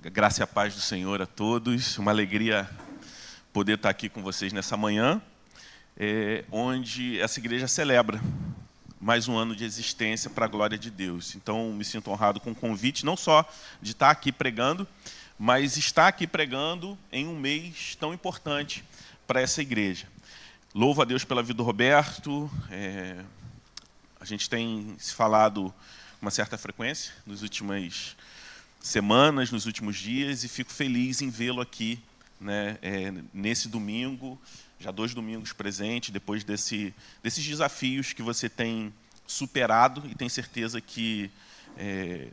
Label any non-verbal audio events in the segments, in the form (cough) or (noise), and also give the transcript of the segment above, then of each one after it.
Graça e a paz do Senhor a todos. Uma alegria poder estar aqui com vocês nessa manhã, é, onde essa igreja celebra mais um ano de existência para a glória de Deus. Então, me sinto honrado com o convite, não só de estar aqui pregando, mas estar aqui pregando em um mês tão importante para essa igreja. Louvo a Deus pela vida do Roberto. É, a gente tem se falado com uma certa frequência nos últimos semanas, nos últimos dias, e fico feliz em vê-lo aqui né, é, nesse domingo, já dois domingos presente, depois desse, desses desafios que você tem superado e tem certeza que é,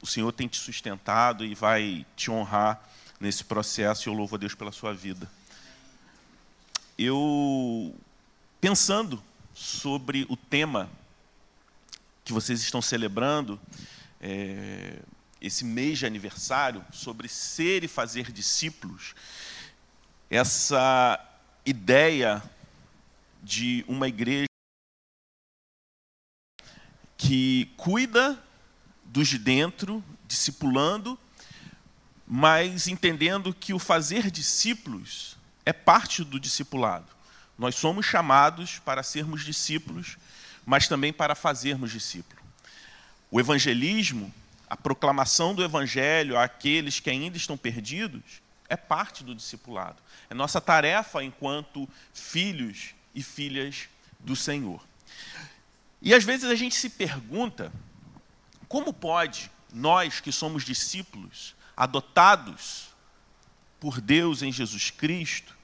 o Senhor tem te sustentado e vai te honrar nesse processo, e eu louvo a Deus pela sua vida. Eu, pensando sobre o tema que vocês estão celebrando, é, esse mês de aniversário, sobre ser e fazer discípulos, essa ideia de uma igreja que cuida dos de dentro, discipulando, mas entendendo que o fazer discípulos é parte do discipulado. Nós somos chamados para sermos discípulos, mas também para fazermos discípulo. O evangelismo a proclamação do evangelho àqueles que ainda estão perdidos é parte do discipulado. É nossa tarefa enquanto filhos e filhas do Senhor. E às vezes a gente se pergunta como pode nós que somos discípulos, adotados por Deus em Jesus Cristo,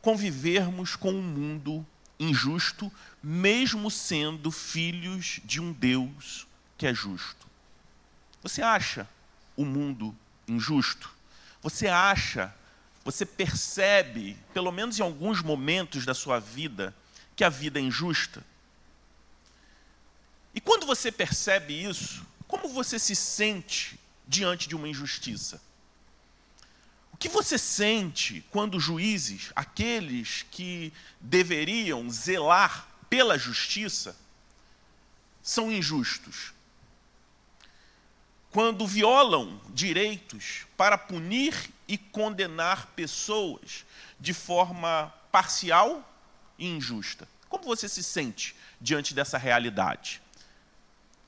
convivermos com um mundo injusto, mesmo sendo filhos de um Deus que é justo. Você acha o mundo injusto? Você acha, você percebe, pelo menos em alguns momentos da sua vida, que a vida é injusta? E quando você percebe isso, como você se sente diante de uma injustiça? O que você sente quando juízes, aqueles que deveriam zelar pela justiça, são injustos? Quando violam direitos para punir e condenar pessoas de forma parcial e injusta. Como você se sente diante dessa realidade?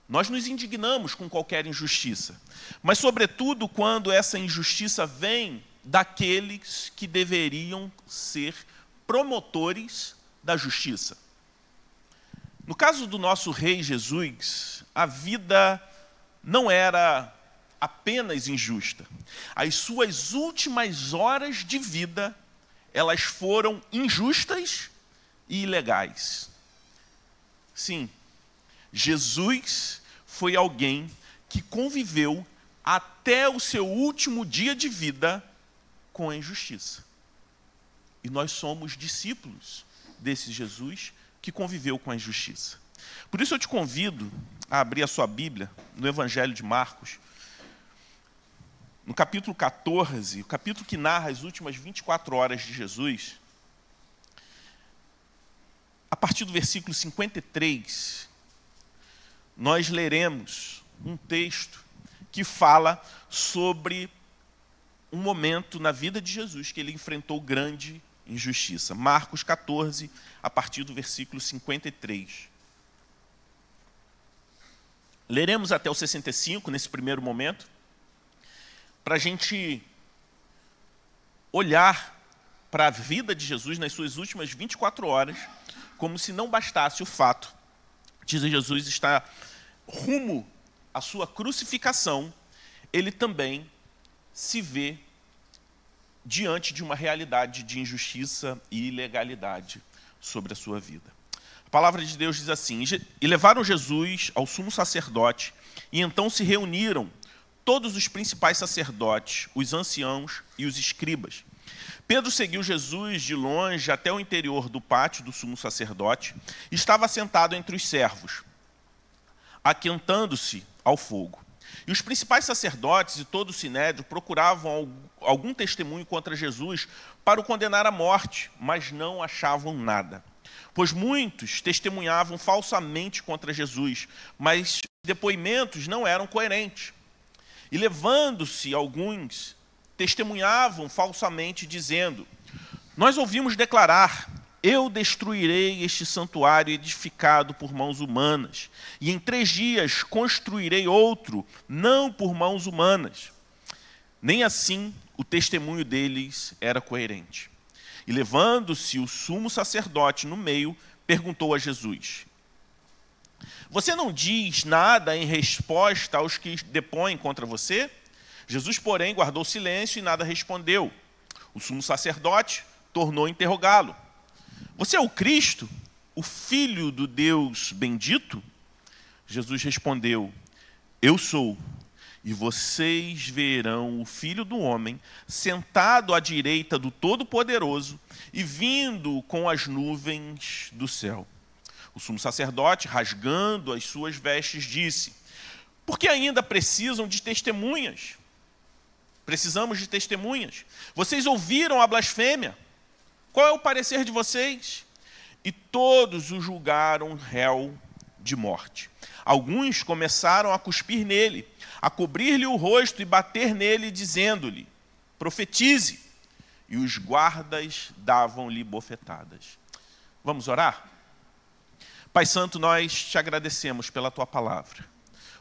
Nós nos indignamos com qualquer injustiça, mas, sobretudo, quando essa injustiça vem daqueles que deveriam ser promotores da justiça. No caso do nosso Rei Jesus, a vida não era apenas injusta. As suas últimas horas de vida, elas foram injustas e ilegais. Sim, Jesus foi alguém que conviveu até o seu último dia de vida com a injustiça. E nós somos discípulos desse Jesus que conviveu com a injustiça. Por isso eu te convido a abrir a sua Bíblia no Evangelho de Marcos, no capítulo 14, o capítulo que narra as últimas 24 horas de Jesus, a partir do versículo 53, nós leremos um texto que fala sobre um momento na vida de Jesus que ele enfrentou grande injustiça. Marcos 14, a partir do versículo 53. Leremos até o 65 nesse primeiro momento, para a gente olhar para a vida de Jesus nas suas últimas 24 horas, como se não bastasse o fato de Jesus estar rumo à sua crucificação, ele também se vê diante de uma realidade de injustiça e ilegalidade sobre a sua vida palavra de Deus diz assim: E levaram Jesus ao sumo sacerdote, e então se reuniram todos os principais sacerdotes, os anciãos e os escribas. Pedro seguiu Jesus de longe até o interior do pátio do sumo sacerdote, e estava sentado entre os servos, aquentando-se ao fogo. E os principais sacerdotes e todo o sinédrio procuravam algum testemunho contra Jesus para o condenar à morte, mas não achavam nada pois muitos testemunhavam falsamente contra Jesus, mas depoimentos não eram coerentes. E levando-se alguns, testemunhavam falsamente, dizendo: Nós ouvimos declarar: Eu destruirei este santuário edificado por mãos humanas, e em três dias construirei outro, não por mãos humanas. Nem assim o testemunho deles era coerente. E levando-se o sumo sacerdote no meio, perguntou a Jesus: Você não diz nada em resposta aos que depõem contra você? Jesus, porém, guardou silêncio e nada respondeu. O sumo sacerdote tornou a interrogá-lo: Você é o Cristo, o Filho do Deus bendito? Jesus respondeu: Eu sou e vocês verão o Filho do Homem sentado à direita do Todo-Poderoso e vindo com as nuvens do céu. O sumo sacerdote, rasgando as suas vestes, disse: Por que ainda precisam de testemunhas? Precisamos de testemunhas. Vocês ouviram a blasfêmia? Qual é o parecer de vocês? E todos o julgaram réu de morte. Alguns começaram a cuspir nele a cobrir-lhe o rosto e bater nele, dizendo-lhe: profetize. E os guardas davam-lhe bofetadas. Vamos orar? Pai Santo, nós te agradecemos pela tua palavra.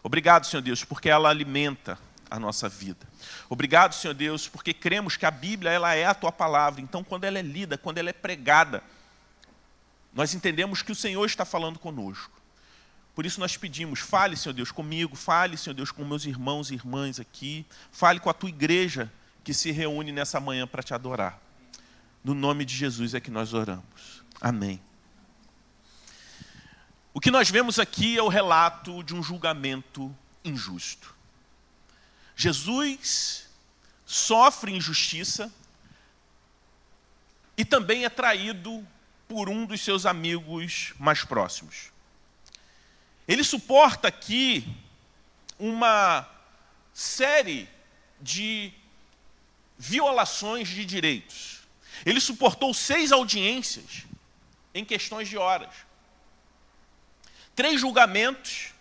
Obrigado, Senhor Deus, porque ela alimenta a nossa vida. Obrigado, Senhor Deus, porque cremos que a Bíblia ela é a tua palavra. Então, quando ela é lida, quando ela é pregada, nós entendemos que o Senhor está falando conosco. Por isso nós pedimos, fale, Senhor Deus, comigo, fale, Senhor Deus, com meus irmãos e irmãs aqui, fale com a tua igreja que se reúne nessa manhã para te adorar. No nome de Jesus é que nós oramos. Amém. O que nós vemos aqui é o relato de um julgamento injusto. Jesus sofre injustiça e também é traído por um dos seus amigos mais próximos. Ele suporta aqui uma série de violações de direitos. Ele suportou seis audiências em questões de horas. Três julgamentos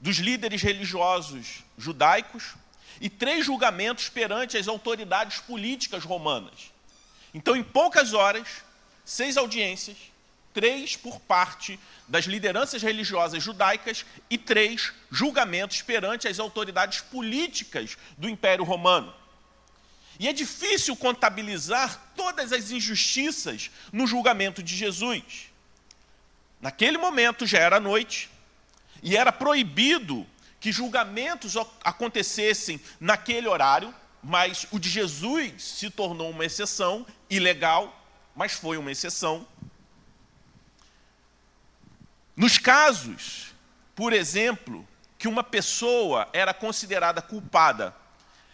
dos líderes religiosos judaicos e três julgamentos perante as autoridades políticas romanas. Então, em poucas horas, seis audiências, três por parte das lideranças religiosas judaicas e três julgamentos perante as autoridades políticas do Império Romano. E é difícil contabilizar todas as injustiças no julgamento de Jesus. Naquele momento já era noite e era proibido que julgamentos acontecessem naquele horário, mas o de Jesus se tornou uma exceção, ilegal, mas foi uma exceção. Nos casos, por exemplo, que uma pessoa era considerada culpada,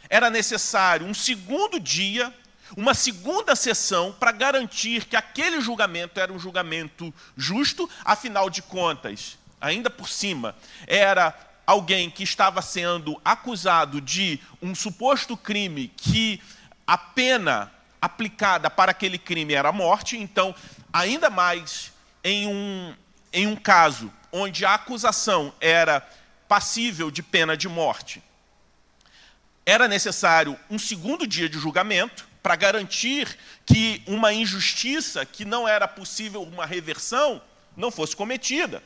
era necessário um segundo dia, uma segunda sessão para garantir que aquele julgamento era um julgamento justo, afinal de contas, ainda por cima, era alguém que estava sendo acusado de um suposto crime que a pena aplicada para aquele crime era a morte, então, ainda mais em um em um caso onde a acusação era passível de pena de morte, era necessário um segundo dia de julgamento para garantir que uma injustiça que não era possível uma reversão não fosse cometida.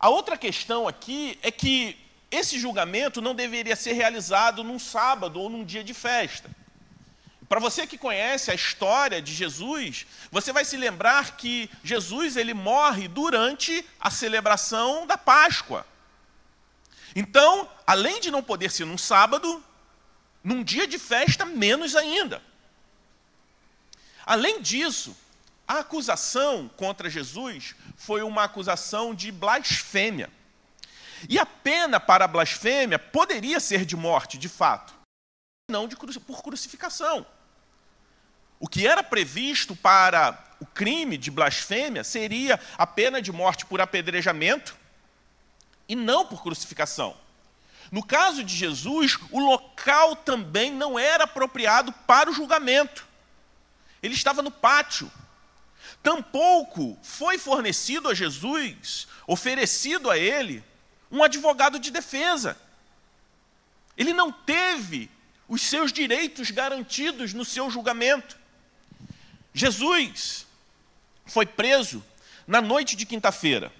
A outra questão aqui é que esse julgamento não deveria ser realizado num sábado ou num dia de festa. Para você que conhece a história de Jesus, você vai se lembrar que Jesus ele morre durante a celebração da Páscoa. Então, além de não poder ser num sábado, num dia de festa, menos ainda. Além disso, a acusação contra Jesus foi uma acusação de blasfêmia. E a pena para a blasfêmia poderia ser de morte, de fato, não de, por crucificação. O que era previsto para o crime de blasfêmia seria a pena de morte por apedrejamento e não por crucificação. No caso de Jesus, o local também não era apropriado para o julgamento. Ele estava no pátio. Tampouco foi fornecido a Jesus, oferecido a ele, um advogado de defesa. Ele não teve os seus direitos garantidos no seu julgamento. Jesus foi preso na noite de quinta-feira.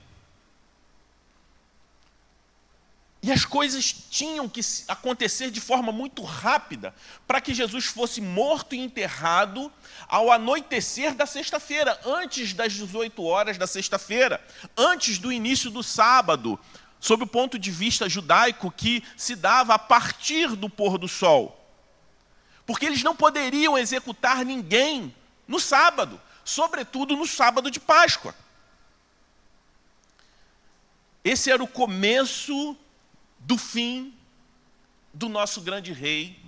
E as coisas tinham que acontecer de forma muito rápida para que Jesus fosse morto e enterrado ao anoitecer da sexta-feira, antes das 18 horas da sexta-feira, antes do início do sábado, sob o ponto de vista judaico que se dava a partir do pôr do sol. Porque eles não poderiam executar ninguém no sábado, sobretudo no sábado de Páscoa. Esse era o começo do fim do nosso grande rei,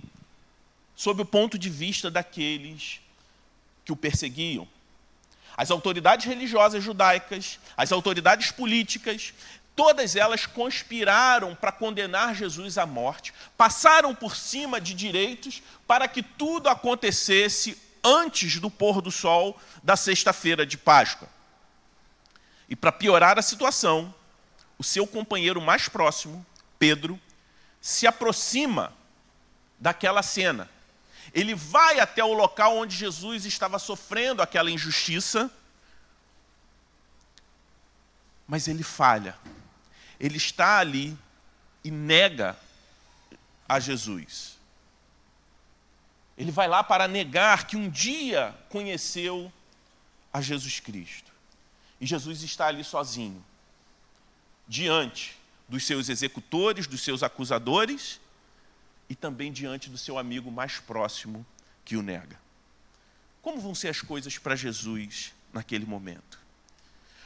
sob o ponto de vista daqueles que o perseguiam. As autoridades religiosas judaicas, as autoridades políticas, todas elas conspiraram para condenar Jesus à morte, passaram por cima de direitos para que tudo acontecesse antes do pôr do sol da sexta-feira de Páscoa. E para piorar a situação, o seu companheiro mais próximo, Pedro, se aproxima daquela cena. Ele vai até o local onde Jesus estava sofrendo aquela injustiça, mas ele falha. Ele está ali e nega a Jesus. Ele vai lá para negar que um dia conheceu a Jesus Cristo. E Jesus está ali sozinho, diante dos seus executores, dos seus acusadores e também diante do seu amigo mais próximo que o nega. Como vão ser as coisas para Jesus naquele momento?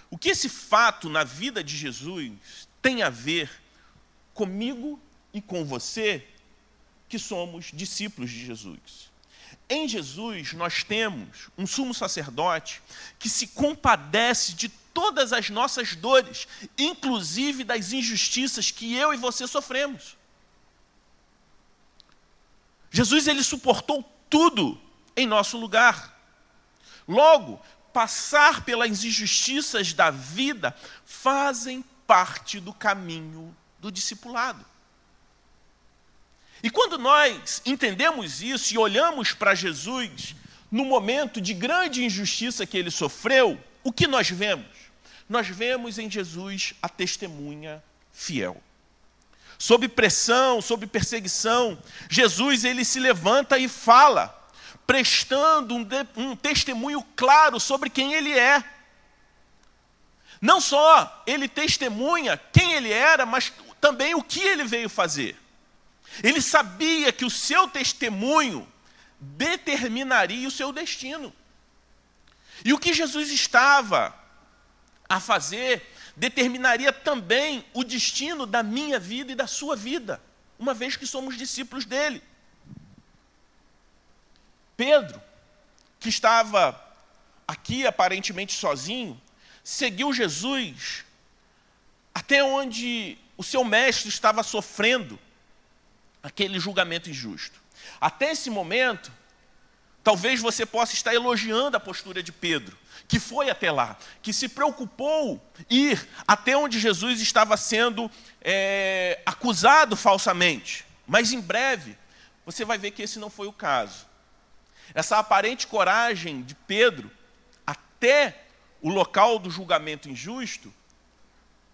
O que esse fato na vida de Jesus tem a ver comigo e com você, que somos discípulos de Jesus? Em Jesus, nós temos um sumo sacerdote que se compadece de todas as nossas dores, inclusive das injustiças que eu e você sofremos. Jesus ele suportou tudo em nosso lugar. Logo, passar pelas injustiças da vida fazem parte do caminho do discipulado. E quando nós entendemos isso e olhamos para Jesus no momento de grande injustiça que ele sofreu, o que nós vemos? Nós vemos em Jesus a testemunha fiel. Sob pressão, sob perseguição, Jesus ele se levanta e fala, prestando um, de, um testemunho claro sobre quem ele é. Não só ele testemunha quem ele era, mas também o que ele veio fazer. Ele sabia que o seu testemunho determinaria o seu destino. E o que Jesus estava a fazer determinaria também o destino da minha vida e da sua vida, uma vez que somos discípulos dele. Pedro, que estava aqui aparentemente sozinho, seguiu Jesus até onde o seu mestre estava sofrendo aquele julgamento injusto. Até esse momento, talvez você possa estar elogiando a postura de Pedro, que foi até lá, que se preocupou ir até onde Jesus estava sendo é, acusado falsamente. Mas em breve, você vai ver que esse não foi o caso. Essa aparente coragem de Pedro até o local do julgamento injusto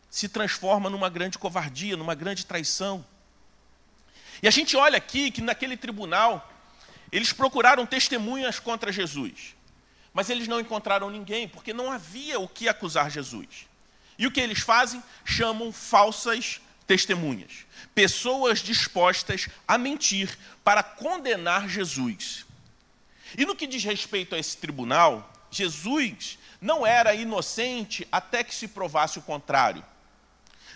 se transforma numa grande covardia, numa grande traição. E a gente olha aqui que naquele tribunal, eles procuraram testemunhas contra Jesus. Mas eles não encontraram ninguém, porque não havia o que acusar Jesus. E o que eles fazem? Chamam falsas testemunhas. Pessoas dispostas a mentir para condenar Jesus. E no que diz respeito a esse tribunal, Jesus não era inocente até que se provasse o contrário.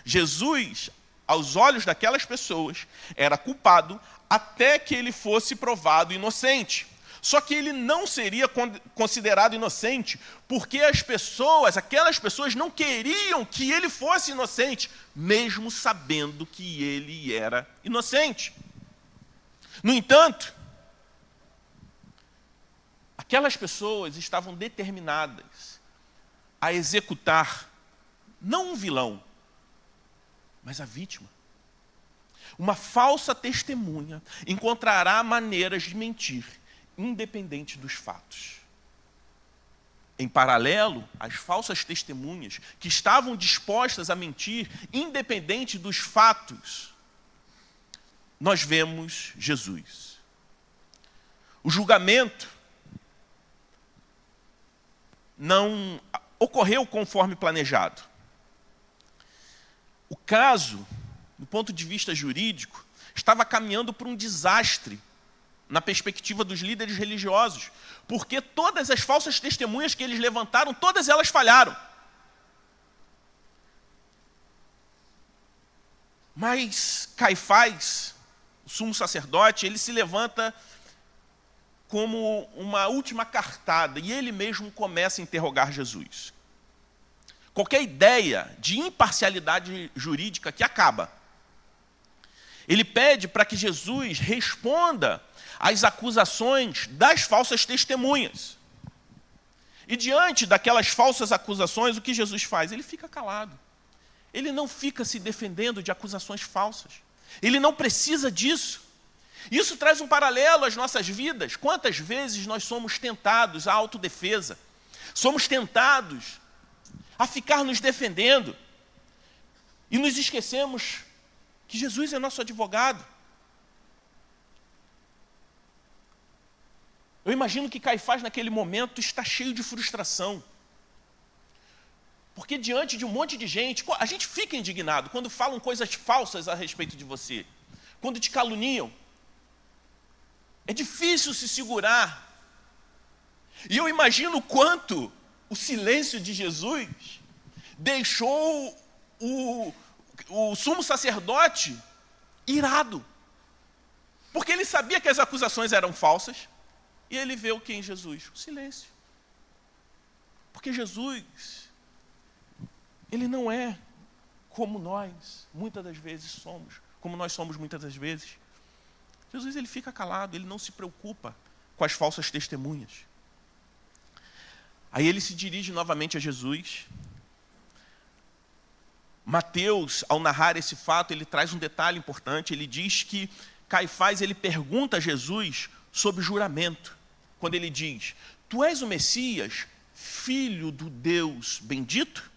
Jesus aos olhos daquelas pessoas, era culpado até que ele fosse provado inocente. Só que ele não seria considerado inocente porque as pessoas, aquelas pessoas, não queriam que ele fosse inocente, mesmo sabendo que ele era inocente. No entanto, aquelas pessoas estavam determinadas a executar não um vilão, mas a vítima. Uma falsa testemunha encontrará maneiras de mentir, independente dos fatos. Em paralelo, as falsas testemunhas que estavam dispostas a mentir, independente dos fatos, nós vemos Jesus. O julgamento não ocorreu conforme planejado. O caso, do ponto de vista jurídico, estava caminhando para um desastre na perspectiva dos líderes religiosos, porque todas as falsas testemunhas que eles levantaram, todas elas falharam. Mas Caifás, o sumo sacerdote, ele se levanta como uma última cartada e ele mesmo começa a interrogar Jesus. Qualquer ideia de imparcialidade jurídica que acaba. Ele pede para que Jesus responda às acusações das falsas testemunhas. E diante daquelas falsas acusações, o que Jesus faz? Ele fica calado. Ele não fica se defendendo de acusações falsas. Ele não precisa disso. Isso traz um paralelo às nossas vidas. Quantas vezes nós somos tentados à autodefesa? Somos tentados a ficar nos defendendo. E nos esquecemos que Jesus é nosso advogado. Eu imagino que Caifás, naquele momento, está cheio de frustração. Porque diante de um monte de gente, a gente fica indignado quando falam coisas falsas a respeito de você, quando te caluniam, é difícil se segurar. E eu imagino quanto o silêncio de Jesus deixou o, o sumo sacerdote irado. Porque ele sabia que as acusações eram falsas. E ele vê o que em Jesus? O silêncio. Porque Jesus, ele não é como nós muitas das vezes somos, como nós somos muitas das vezes. Jesus ele fica calado, ele não se preocupa com as falsas testemunhas. Aí ele se dirige novamente a Jesus. Mateus, ao narrar esse fato, ele traz um detalhe importante. Ele diz que Caifás ele pergunta a Jesus sobre juramento. Quando ele diz: Tu és o Messias, filho do Deus bendito?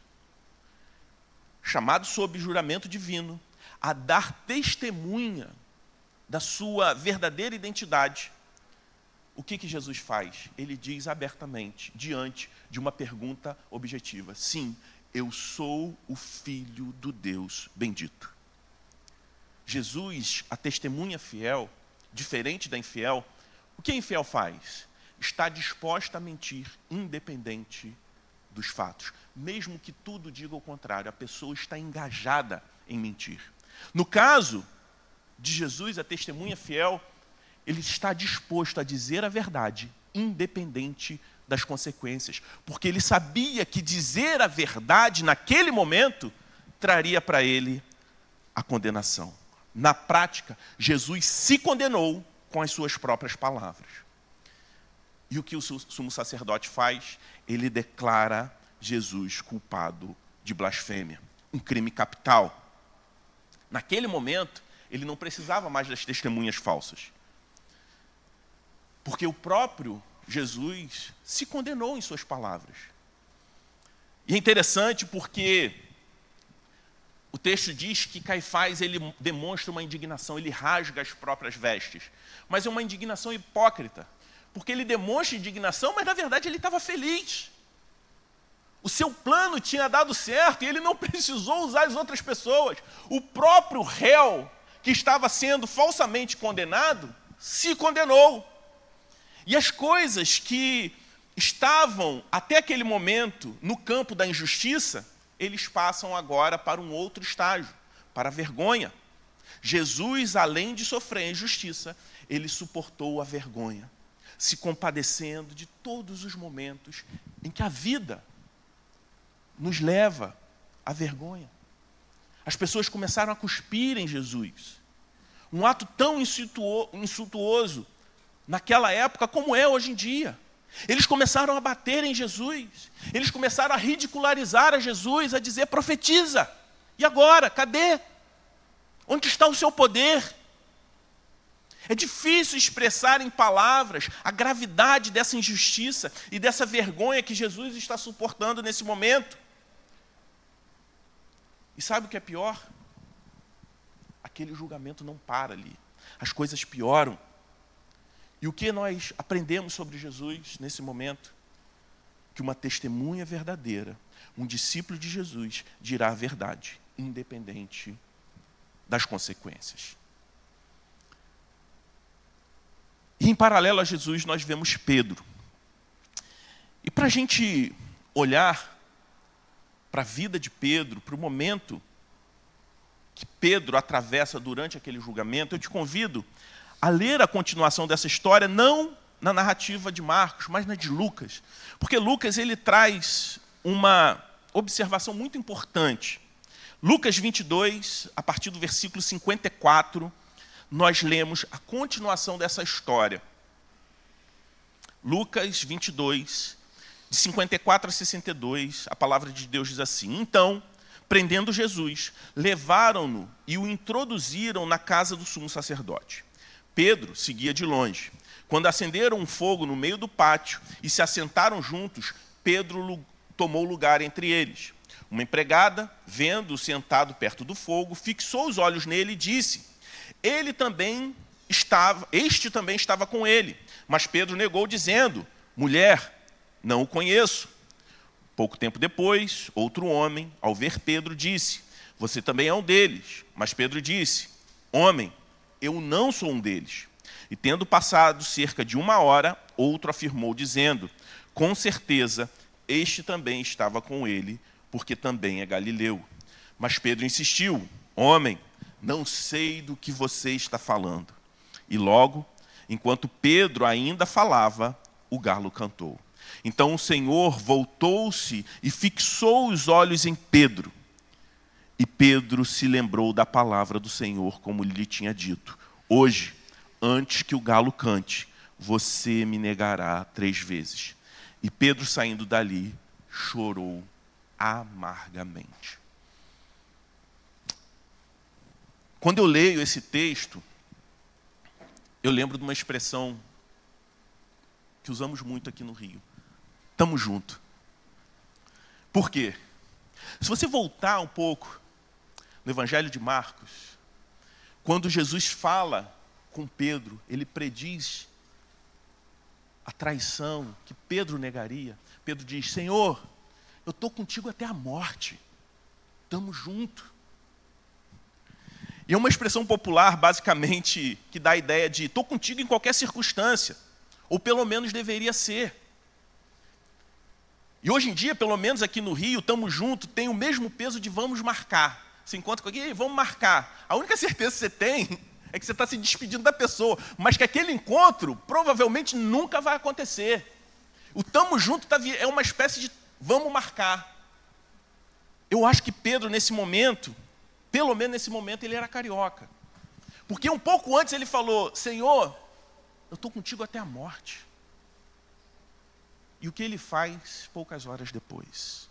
Chamado sob juramento divino a dar testemunha da sua verdadeira identidade, o que, que Jesus faz? Ele diz abertamente, diante de uma pergunta objetiva: Sim, eu sou o Filho do Deus bendito. Jesus, a testemunha fiel, diferente da infiel, o que a infiel faz? Está disposta a mentir, independente dos fatos. Mesmo que tudo diga o contrário, a pessoa está engajada em mentir. No caso de Jesus, a testemunha fiel, ele está disposto a dizer a verdade, independente das consequências, porque ele sabia que dizer a verdade naquele momento traria para ele a condenação. Na prática, Jesus se condenou com as suas próprias palavras. E o que o sumo sacerdote faz? Ele declara Jesus culpado de blasfêmia, um crime capital. Naquele momento, ele não precisava mais das testemunhas falsas. Porque o próprio Jesus se condenou em suas palavras. E é interessante porque o texto diz que Caifás ele demonstra uma indignação, ele rasga as próprias vestes. Mas é uma indignação hipócrita, porque ele demonstra indignação, mas na verdade ele estava feliz. O seu plano tinha dado certo e ele não (laughs) precisou usar as outras pessoas. O próprio réu que estava sendo falsamente condenado, se condenou. E as coisas que estavam até aquele momento no campo da injustiça, eles passam agora para um outro estágio, para a vergonha. Jesus, além de sofrer a injustiça, ele suportou a vergonha, se compadecendo de todos os momentos em que a vida nos leva à vergonha. As pessoas começaram a cuspir em Jesus. Um ato tão insultuoso naquela época como é hoje em dia. Eles começaram a bater em Jesus. Eles começaram a ridicularizar a Jesus, a dizer: profetiza. E agora? Cadê? Onde está o seu poder? É difícil expressar em palavras a gravidade dessa injustiça e dessa vergonha que Jesus está suportando nesse momento. E sabe o que é pior? Aquele julgamento não para ali. As coisas pioram. E o que nós aprendemos sobre Jesus nesse momento? Que uma testemunha verdadeira, um discípulo de Jesus, dirá a verdade, independente das consequências. E em paralelo a Jesus, nós vemos Pedro. E para a gente olhar para a vida de Pedro, para o momento que Pedro atravessa durante aquele julgamento, eu te convido a ler a continuação dessa história, não na narrativa de Marcos, mas na de Lucas. Porque Lucas ele traz uma observação muito importante. Lucas 22, a partir do versículo 54, nós lemos a continuação dessa história. Lucas 22, de 54 a 62, a palavra de Deus diz assim: Então, prendendo Jesus, levaram-no e o introduziram na casa do sumo sacerdote. Pedro seguia de longe. Quando acenderam um fogo no meio do pátio e se assentaram juntos, Pedro tomou lugar entre eles. Uma empregada, vendo-o sentado perto do fogo, fixou os olhos nele e disse: ele também estava, este também estava com ele. Mas Pedro negou, dizendo: Mulher, não o conheço. Pouco tempo depois, outro homem, ao ver Pedro, disse: Você também é um deles. Mas Pedro disse: Homem, eu não sou um deles. E tendo passado cerca de uma hora, outro afirmou, dizendo: Com certeza, este também estava com ele, porque também é galileu. Mas Pedro insistiu: Homem, não sei do que você está falando. E logo, enquanto Pedro ainda falava, o galo cantou. Então o Senhor voltou-se e fixou os olhos em Pedro. E Pedro se lembrou da palavra do Senhor, como lhe tinha dito: Hoje, antes que o galo cante, você me negará três vezes. E Pedro, saindo dali, chorou amargamente. Quando eu leio esse texto, eu lembro de uma expressão que usamos muito aqui no Rio. Tamo junto. Por quê? Se você voltar um pouco no Evangelho de Marcos, quando Jesus fala com Pedro, ele prediz a traição que Pedro negaria. Pedro diz: Senhor, eu estou contigo até a morte. Tamo junto. E é uma expressão popular, basicamente, que dá a ideia de estou contigo em qualquer circunstância, ou pelo menos deveria ser. E hoje em dia, pelo menos aqui no Rio, estamos juntos, tem o mesmo peso de vamos marcar. Se encontra com alguém, vamos marcar. A única certeza que você tem (laughs) é que você está se despedindo da pessoa, mas que aquele encontro provavelmente nunca vai acontecer. O tamo junto tá, é uma espécie de vamos marcar. Eu acho que Pedro, nesse momento, pelo menos nesse momento ele era carioca. Porque um pouco antes ele falou: Senhor, eu estou contigo até a morte. E o que ele faz poucas horas depois?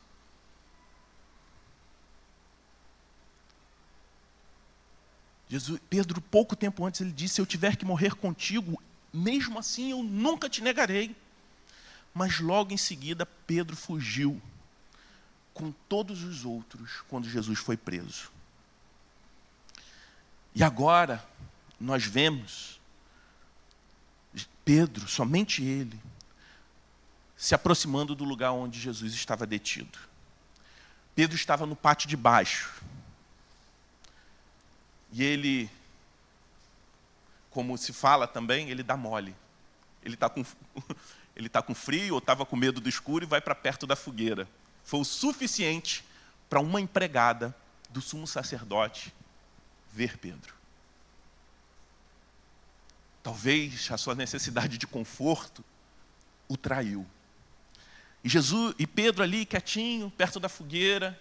Jesus, Pedro, pouco tempo antes, ele disse: Se eu tiver que morrer contigo, mesmo assim eu nunca te negarei. Mas logo em seguida, Pedro fugiu com todos os outros quando Jesus foi preso. E agora nós vemos Pedro, somente ele, se aproximando do lugar onde Jesus estava detido. Pedro estava no pátio de baixo. E ele, como se fala também, ele dá mole. Ele está com, (laughs) ele tá com frio ou estava com medo do escuro e vai para perto da fogueira. Foi o suficiente para uma empregada do sumo sacerdote ver Pedro. Talvez a sua necessidade de conforto o traiu. E Jesus e Pedro ali quietinho, perto da fogueira,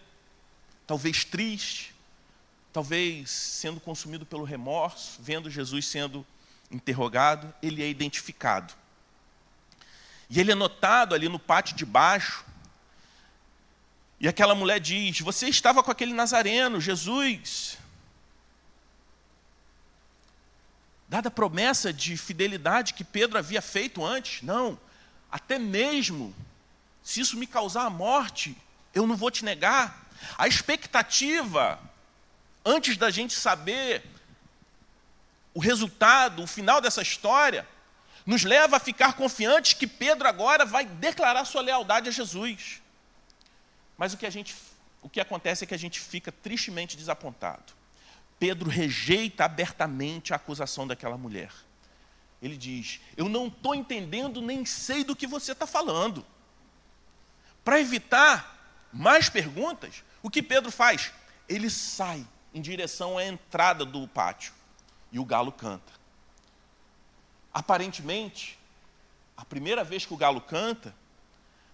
talvez triste, talvez sendo consumido pelo remorso, vendo Jesus sendo interrogado, ele é identificado. E ele é notado ali no pátio de baixo. E aquela mulher diz: Você estava com aquele nazareno, Jesus. dada a promessa de fidelidade que Pedro havia feito antes. Não, até mesmo se isso me causar a morte, eu não vou te negar. A expectativa, antes da gente saber o resultado, o final dessa história, nos leva a ficar confiantes que Pedro agora vai declarar sua lealdade a Jesus. Mas o que, a gente, o que acontece é que a gente fica tristemente desapontado. Pedro rejeita abertamente a acusação daquela mulher. Ele diz: Eu não estou entendendo nem sei do que você está falando. Para evitar mais perguntas, o que Pedro faz? Ele sai em direção à entrada do pátio e o galo canta. Aparentemente, a primeira vez que o galo canta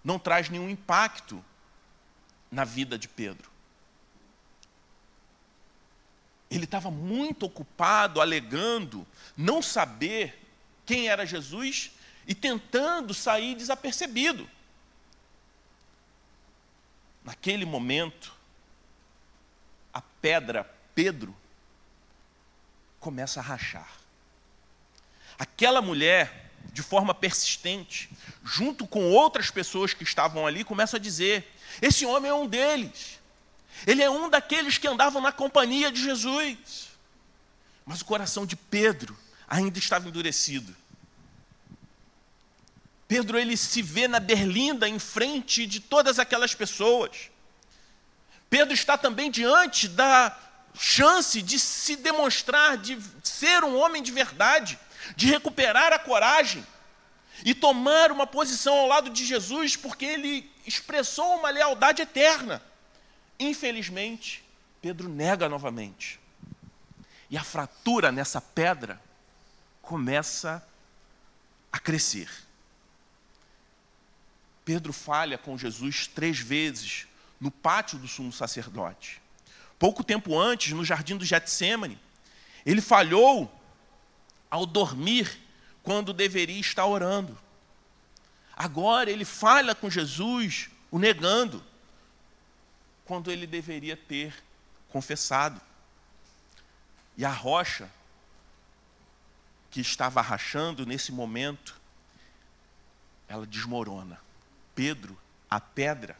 não traz nenhum impacto na vida de Pedro. Ele estava muito ocupado alegando não saber quem era Jesus e tentando sair desapercebido. Naquele momento, pedra Pedro começa a rachar. Aquela mulher, de forma persistente, junto com outras pessoas que estavam ali, começa a dizer: esse homem é um deles. Ele é um daqueles que andavam na companhia de Jesus. Mas o coração de Pedro ainda estava endurecido. Pedro ele se vê na berlinda em frente de todas aquelas pessoas. Pedro está também diante da chance de se demonstrar, de ser um homem de verdade, de recuperar a coragem e tomar uma posição ao lado de Jesus, porque ele expressou uma lealdade eterna. Infelizmente, Pedro nega novamente. E a fratura nessa pedra começa a crescer. Pedro falha com Jesus três vezes no pátio do sumo sacerdote. Pouco tempo antes, no jardim do Getsemane, ele falhou ao dormir quando deveria estar orando. Agora ele falha com Jesus, o negando, quando ele deveria ter confessado. E a rocha que estava rachando nesse momento, ela desmorona. Pedro, a pedra,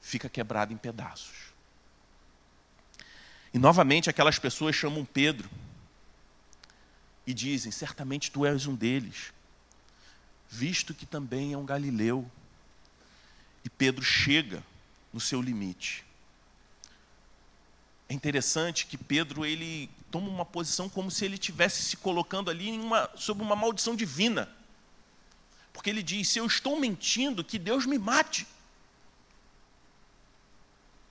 fica quebrada em pedaços. E novamente aquelas pessoas chamam Pedro e dizem: certamente tu és um deles, visto que também é um galileu. E Pedro chega no seu limite. É interessante que Pedro ele toma uma posição como se ele estivesse se colocando ali uma, sob uma maldição divina. Porque ele diz: se eu estou mentindo, que Deus me mate.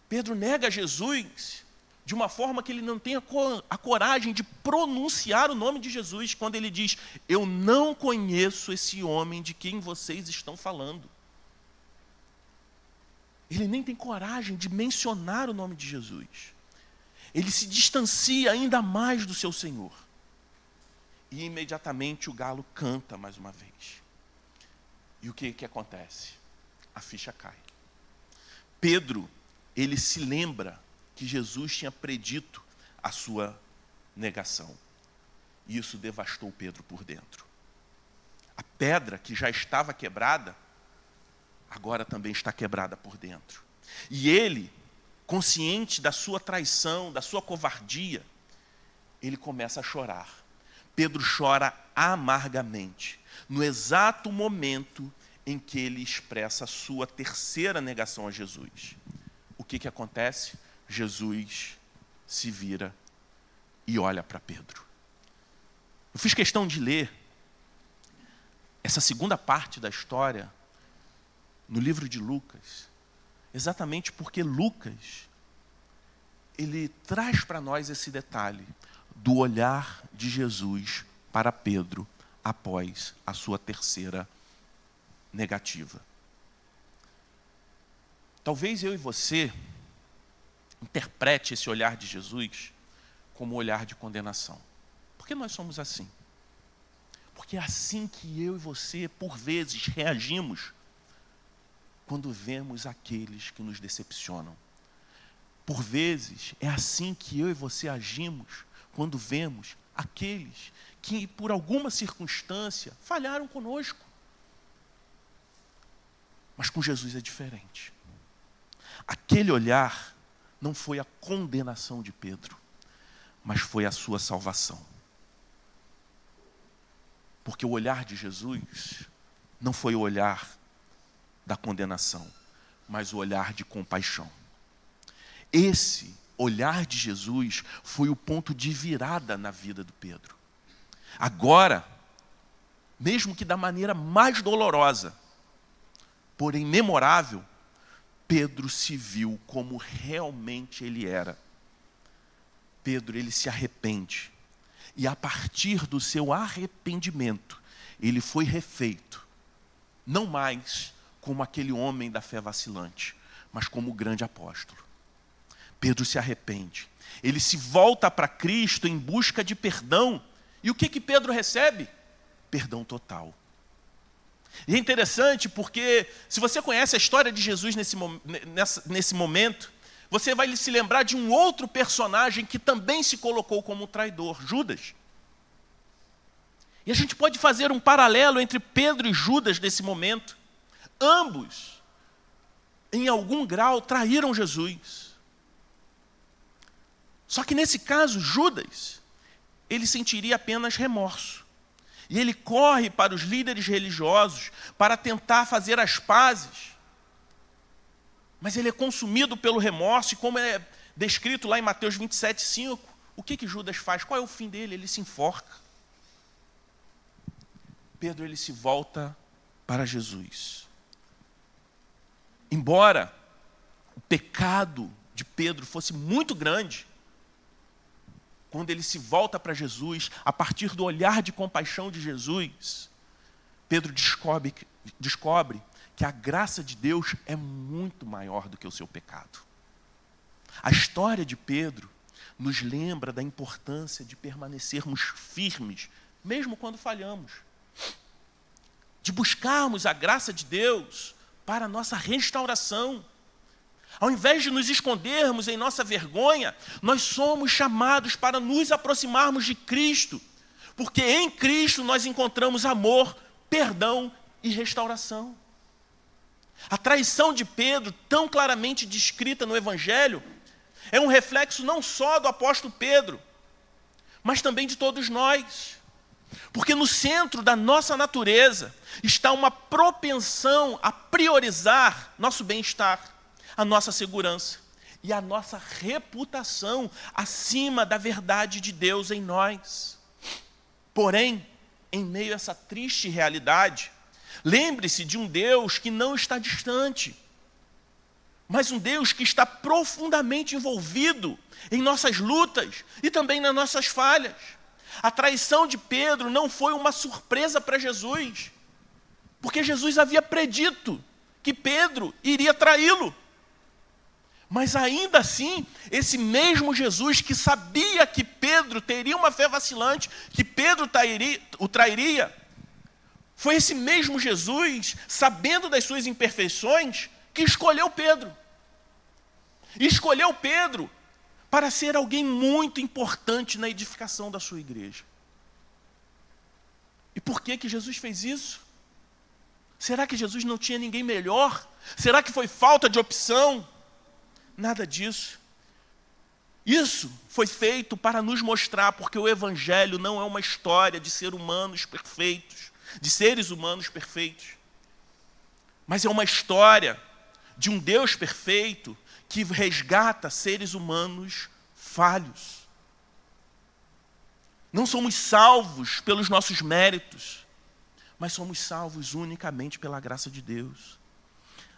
Pedro nega Jesus de uma forma que ele não tem a coragem de pronunciar o nome de Jesus, quando ele diz: Eu não conheço esse homem de quem vocês estão falando. Ele nem tem coragem de mencionar o nome de Jesus. Ele se distancia ainda mais do seu Senhor. E imediatamente o galo canta mais uma vez. E o que, que acontece? A ficha cai. Pedro, ele se lembra que Jesus tinha predito a sua negação. E isso devastou Pedro por dentro. A pedra que já estava quebrada, agora também está quebrada por dentro. E ele, consciente da sua traição, da sua covardia, ele começa a chorar. Pedro chora amargamente, no exato momento em que ele expressa a sua terceira negação a Jesus. Que, que acontece? Jesus se vira e olha para Pedro. Eu fiz questão de ler essa segunda parte da história no livro de Lucas, exatamente porque Lucas ele traz para nós esse detalhe do olhar de Jesus para Pedro após a sua terceira negativa. Talvez eu e você interprete esse olhar de Jesus como olhar de condenação. Por que nós somos assim? Porque é assim que eu e você, por vezes, reagimos quando vemos aqueles que nos decepcionam. Por vezes, é assim que eu e você agimos quando vemos aqueles que, por alguma circunstância, falharam conosco. Mas com Jesus é diferente. Aquele olhar não foi a condenação de Pedro, mas foi a sua salvação. Porque o olhar de Jesus não foi o olhar da condenação, mas o olhar de compaixão. Esse olhar de Jesus foi o ponto de virada na vida do Pedro. Agora, mesmo que da maneira mais dolorosa, porém memorável, Pedro se viu como realmente ele era. Pedro, ele se arrepende. E a partir do seu arrependimento, ele foi refeito, não mais como aquele homem da fé vacilante, mas como o grande apóstolo. Pedro se arrepende. Ele se volta para Cristo em busca de perdão. E o que que Pedro recebe? Perdão total. E é interessante porque, se você conhece a história de Jesus nesse, nesse momento, você vai se lembrar de um outro personagem que também se colocou como traidor, Judas. E a gente pode fazer um paralelo entre Pedro e Judas nesse momento. Ambos, em algum grau, traíram Jesus. Só que nesse caso, Judas, ele sentiria apenas remorso. E ele corre para os líderes religiosos para tentar fazer as pazes. Mas ele é consumido pelo remorso, e como é descrito lá em Mateus 27, 5, o que, que Judas faz? Qual é o fim dele? Ele se enforca. Pedro ele se volta para Jesus. Embora o pecado de Pedro fosse muito grande, quando ele se volta para Jesus, a partir do olhar de compaixão de Jesus, Pedro descobre, descobre que a graça de Deus é muito maior do que o seu pecado. A história de Pedro nos lembra da importância de permanecermos firmes, mesmo quando falhamos, de buscarmos a graça de Deus para a nossa restauração. Ao invés de nos escondermos em nossa vergonha, nós somos chamados para nos aproximarmos de Cristo, porque em Cristo nós encontramos amor, perdão e restauração. A traição de Pedro, tão claramente descrita no Evangelho, é um reflexo não só do apóstolo Pedro, mas também de todos nós. Porque no centro da nossa natureza está uma propensão a priorizar nosso bem-estar a nossa segurança e a nossa reputação acima da verdade de Deus em nós. Porém, em meio a essa triste realidade, lembre-se de um Deus que não está distante, mas um Deus que está profundamente envolvido em nossas lutas e também nas nossas falhas. A traição de Pedro não foi uma surpresa para Jesus, porque Jesus havia predito que Pedro iria traí-lo. Mas ainda assim, esse mesmo Jesus que sabia que Pedro teria uma fé vacilante, que Pedro o trairia, foi esse mesmo Jesus, sabendo das suas imperfeições, que escolheu Pedro. Escolheu Pedro para ser alguém muito importante na edificação da sua igreja. E por que que Jesus fez isso? Será que Jesus não tinha ninguém melhor? Será que foi falta de opção? Nada disso. Isso foi feito para nos mostrar, porque o Evangelho não é uma história de ser humanos perfeitos, de seres humanos perfeitos, mas é uma história de um Deus perfeito que resgata seres humanos falhos. Não somos salvos pelos nossos méritos, mas somos salvos unicamente pela graça de Deus.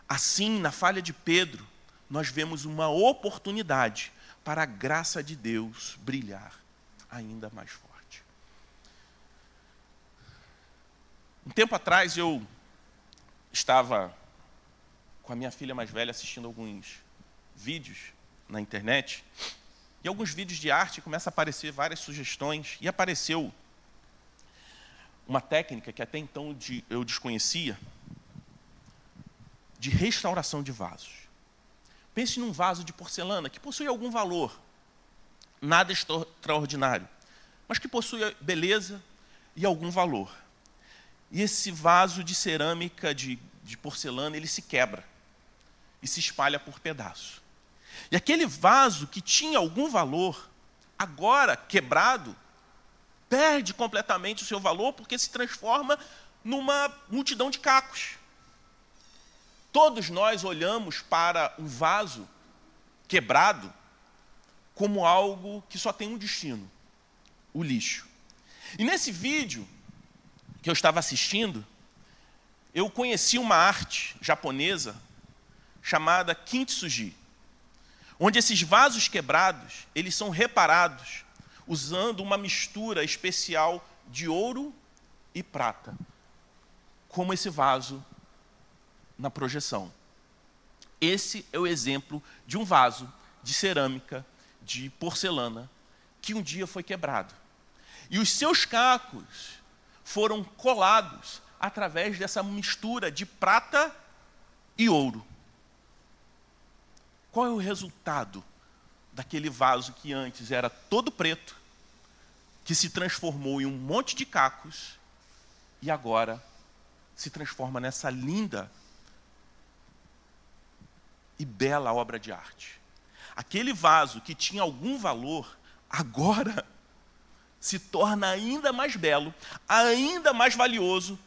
Assim, na falha de Pedro, nós vemos uma oportunidade para a graça de Deus brilhar ainda mais forte. Um tempo atrás eu estava com a minha filha mais velha assistindo alguns vídeos na internet e alguns vídeos de arte começam a aparecer várias sugestões e apareceu uma técnica que até então eu desconhecia de restauração de vasos. Pense num vaso de porcelana que possui algum valor, nada extraordinário, mas que possui beleza e algum valor. E esse vaso de cerâmica, de, de porcelana, ele se quebra e se espalha por pedaços. E aquele vaso que tinha algum valor, agora quebrado, perde completamente o seu valor porque se transforma numa multidão de cacos. Todos nós olhamos para um vaso quebrado como algo que só tem um destino: o lixo. E nesse vídeo que eu estava assistindo, eu conheci uma arte japonesa chamada kintsugi, onde esses vasos quebrados, eles são reparados usando uma mistura especial de ouro e prata, como esse vaso na projeção. Esse é o exemplo de um vaso de cerâmica, de porcelana, que um dia foi quebrado. E os seus cacos foram colados através dessa mistura de prata e ouro. Qual é o resultado daquele vaso que antes era todo preto, que se transformou em um monte de cacos e agora se transforma nessa linda e bela obra de arte? Aquele vaso que tinha algum valor, agora se torna ainda mais belo, ainda mais valioso,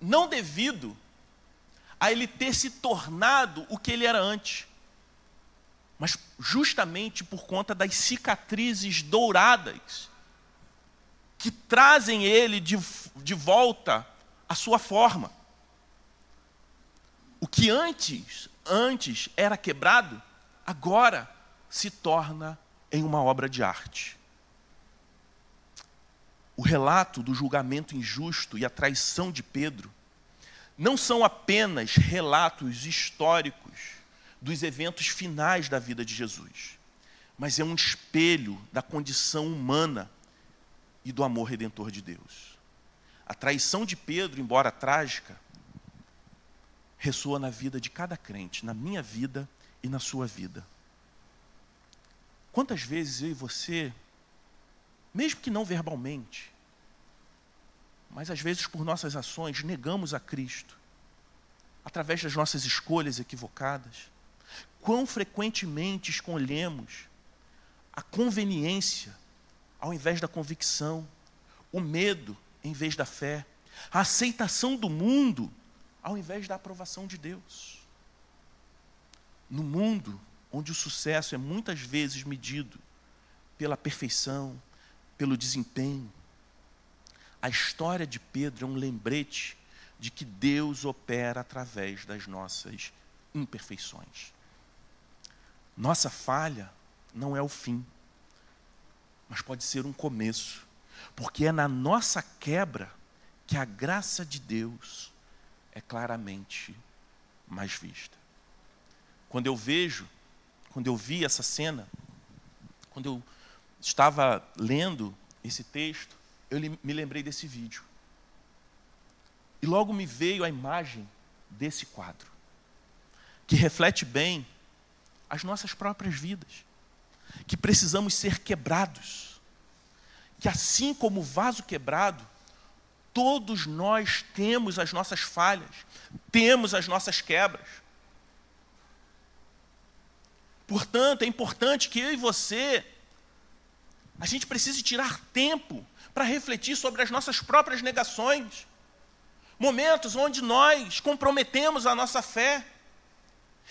não devido a ele ter se tornado o que ele era antes, mas justamente por conta das cicatrizes douradas que trazem ele de, de volta à sua forma. O que antes, antes era quebrado, agora se torna em uma obra de arte. O relato do julgamento injusto e a traição de Pedro não são apenas relatos históricos dos eventos finais da vida de Jesus, mas é um espelho da condição humana e do amor redentor de Deus. A traição de Pedro, embora trágica, ressoa na vida de cada crente, na minha vida e na sua vida. Quantas vezes eu e você, mesmo que não verbalmente, mas às vezes por nossas ações, negamos a Cristo, através das nossas escolhas equivocadas, quão frequentemente escolhemos a conveniência ao invés da convicção, o medo em vez da fé, a aceitação do mundo ao invés da aprovação de Deus. No mundo onde o sucesso é muitas vezes medido pela perfeição, pelo desempenho, a história de Pedro é um lembrete de que Deus opera através das nossas imperfeições. Nossa falha não é o fim, mas pode ser um começo, porque é na nossa quebra que a graça de Deus é claramente mais vista. Quando eu vejo, quando eu vi essa cena, quando eu estava lendo esse texto, eu me lembrei desse vídeo. E logo me veio a imagem desse quadro, que reflete bem as nossas próprias vidas, que precisamos ser quebrados, que assim como o vaso quebrado, todos nós temos as nossas falhas, temos as nossas quebras. Portanto, é importante que eu e você, a gente precise tirar tempo para refletir sobre as nossas próprias negações, momentos onde nós comprometemos a nossa fé,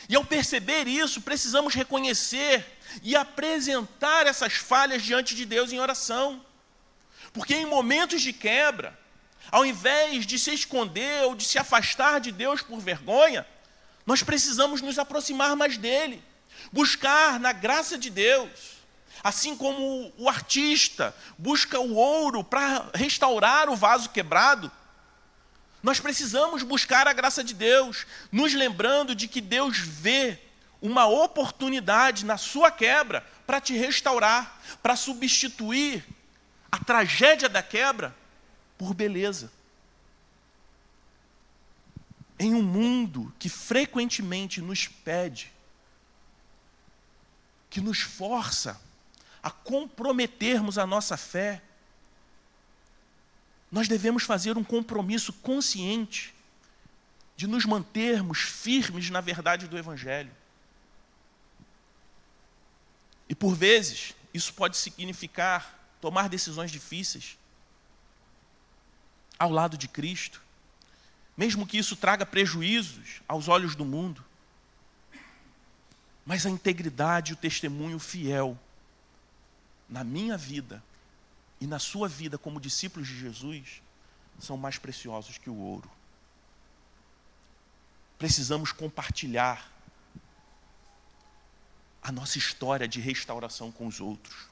e ao perceber isso, precisamos reconhecer e apresentar essas falhas diante de Deus em oração. Porque em momentos de quebra, ao invés de se esconder ou de se afastar de Deus por vergonha, nós precisamos nos aproximar mais dele, buscar na graça de Deus. Assim como o artista busca o ouro para restaurar o vaso quebrado, nós precisamos buscar a graça de Deus, nos lembrando de que Deus vê uma oportunidade na sua quebra para te restaurar, para substituir a tragédia da quebra por beleza. Em um mundo que frequentemente nos pede, que nos força a comprometermos a nossa fé, nós devemos fazer um compromisso consciente de nos mantermos firmes na verdade do Evangelho. E por vezes, isso pode significar tomar decisões difíceis ao lado de Cristo, mesmo que isso traga prejuízos aos olhos do mundo. Mas a integridade e o testemunho fiel na minha vida e na sua vida como discípulos de Jesus são mais preciosos que o ouro. Precisamos compartilhar a nossa história de restauração com os outros.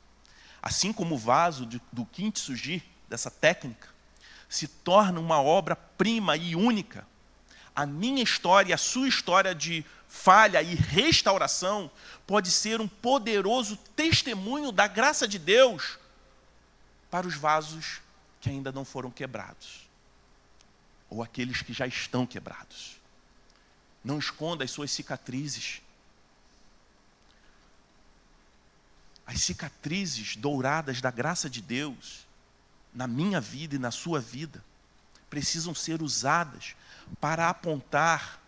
Assim como o vaso do kintsugi, dessa técnica, se torna uma obra-prima e única, a minha história e a sua história de falha e restauração pode ser um poderoso testemunho da graça de Deus para os vasos que ainda não foram quebrados, ou aqueles que já estão quebrados. Não esconda as suas cicatrizes. As cicatrizes douradas da graça de Deus, na minha vida e na sua vida, precisam ser usadas para apontar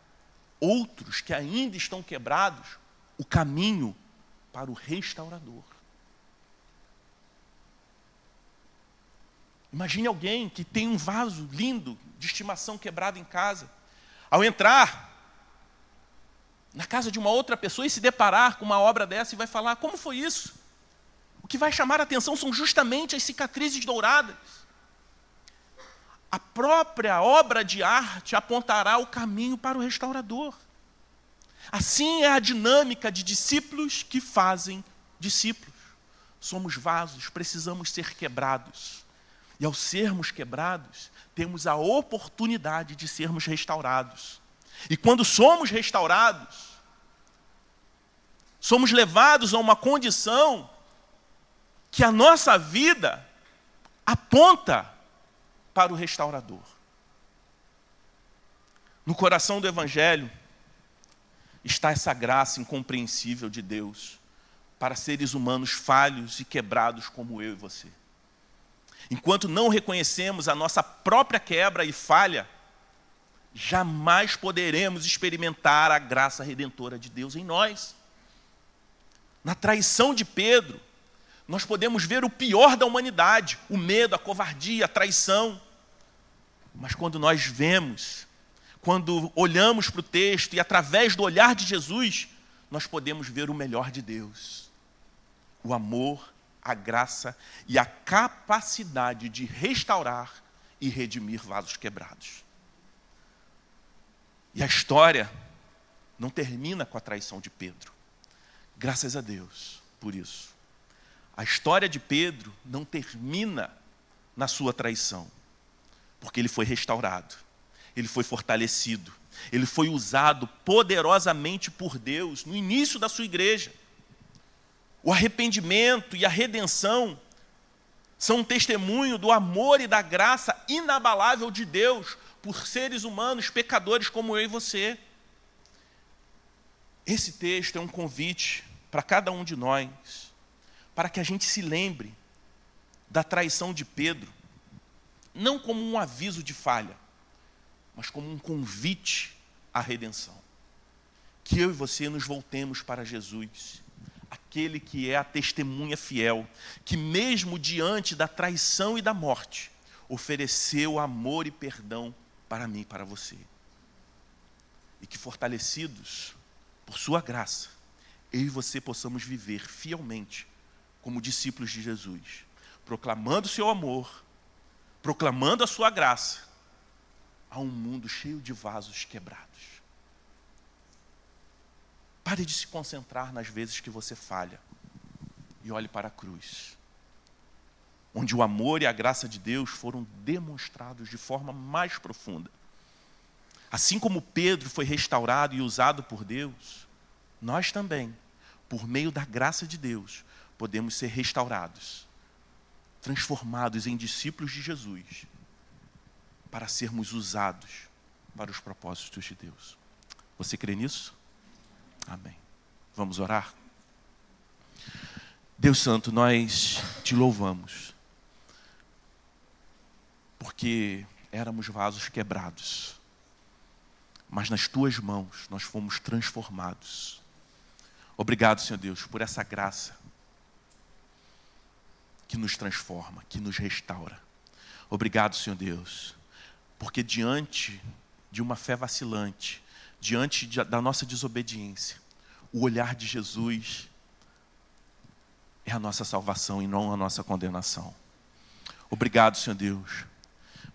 outros que ainda estão quebrados o caminho para o restaurador. Imagine alguém que tem um vaso lindo de estimação quebrado em casa. Ao entrar na casa de uma outra pessoa e se deparar com uma obra dessa e vai falar: como foi isso? O que vai chamar a atenção são justamente as cicatrizes douradas. A própria obra de arte apontará o caminho para o restaurador. Assim é a dinâmica de discípulos que fazem discípulos. Somos vasos, precisamos ser quebrados. E ao sermos quebrados, temos a oportunidade de sermos restaurados. E quando somos restaurados, somos levados a uma condição que a nossa vida aponta para o restaurador. No coração do Evangelho está essa graça incompreensível de Deus para seres humanos falhos e quebrados como eu e você. Enquanto não reconhecemos a nossa própria quebra e falha, jamais poderemos experimentar a graça redentora de Deus em nós. Na traição de Pedro, nós podemos ver o pior da humanidade: o medo, a covardia, a traição. Mas quando nós vemos, quando olhamos para o texto e através do olhar de Jesus, nós podemos ver o melhor de Deus: o amor, a graça e a capacidade de restaurar e redimir vasos quebrados. E a história não termina com a traição de Pedro. Graças a Deus por isso. A história de Pedro não termina na sua traição, porque ele foi restaurado, ele foi fortalecido, ele foi usado poderosamente por Deus no início da sua igreja. O arrependimento e a redenção são um testemunho do amor e da graça inabalável de Deus por seres humanos, pecadores como eu e você. Esse texto é um convite para cada um de nós, para que a gente se lembre da traição de Pedro, não como um aviso de falha, mas como um convite à redenção. Que eu e você nos voltemos para Jesus aquele que é a testemunha fiel, que mesmo diante da traição e da morte, ofereceu amor e perdão para mim e para você. E que fortalecidos por sua graça, eu e você possamos viver fielmente como discípulos de Jesus, proclamando o seu amor, proclamando a sua graça a um mundo cheio de vasos quebrados. Pare de se concentrar nas vezes que você falha e olhe para a cruz, onde o amor e a graça de Deus foram demonstrados de forma mais profunda. Assim como Pedro foi restaurado e usado por Deus, nós também, por meio da graça de Deus, podemos ser restaurados, transformados em discípulos de Jesus, para sermos usados para os propósitos de Deus. Você crê nisso? Amém. Vamos orar? Deus Santo, nós te louvamos. Porque éramos vasos quebrados. Mas nas tuas mãos nós fomos transformados. Obrigado, Senhor Deus, por essa graça que nos transforma, que nos restaura. Obrigado, Senhor Deus, porque diante de uma fé vacilante, diante de, da nossa desobediência, o olhar de Jesus é a nossa salvação e não a nossa condenação. Obrigado, Senhor Deus,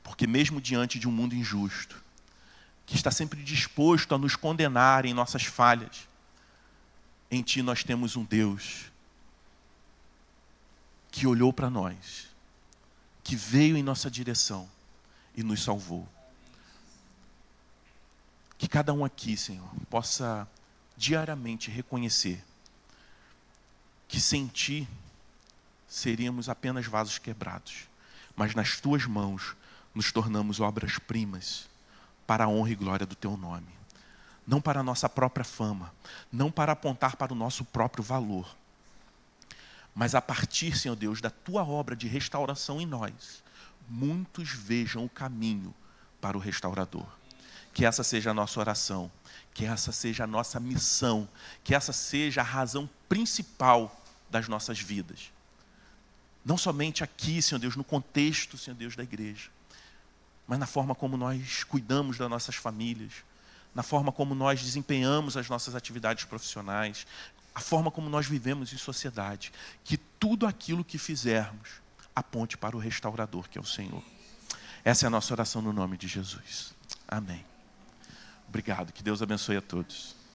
porque mesmo diante de um mundo injusto, que está sempre disposto a nos condenar em nossas falhas, em Ti nós temos um Deus que olhou para nós, que veio em nossa direção e nos salvou. Que cada um aqui, Senhor, possa diariamente reconhecer que sem Ti seríamos apenas vasos quebrados, mas nas Tuas mãos nos tornamos obras-primas para a honra e glória do Teu nome. Não para a nossa própria fama, não para apontar para o nosso próprio valor, mas a partir, Senhor Deus, da tua obra de restauração em nós, muitos vejam o caminho para o restaurador. Que essa seja a nossa oração, que essa seja a nossa missão, que essa seja a razão principal das nossas vidas. Não somente aqui, Senhor Deus, no contexto, Senhor Deus, da igreja, mas na forma como nós cuidamos das nossas famílias, na forma como nós desempenhamos as nossas atividades profissionais, a forma como nós vivemos em sociedade, que tudo aquilo que fizermos aponte para o restaurador, que é o Senhor. Essa é a nossa oração no nome de Jesus. Amém. Obrigado. Que Deus abençoe a todos.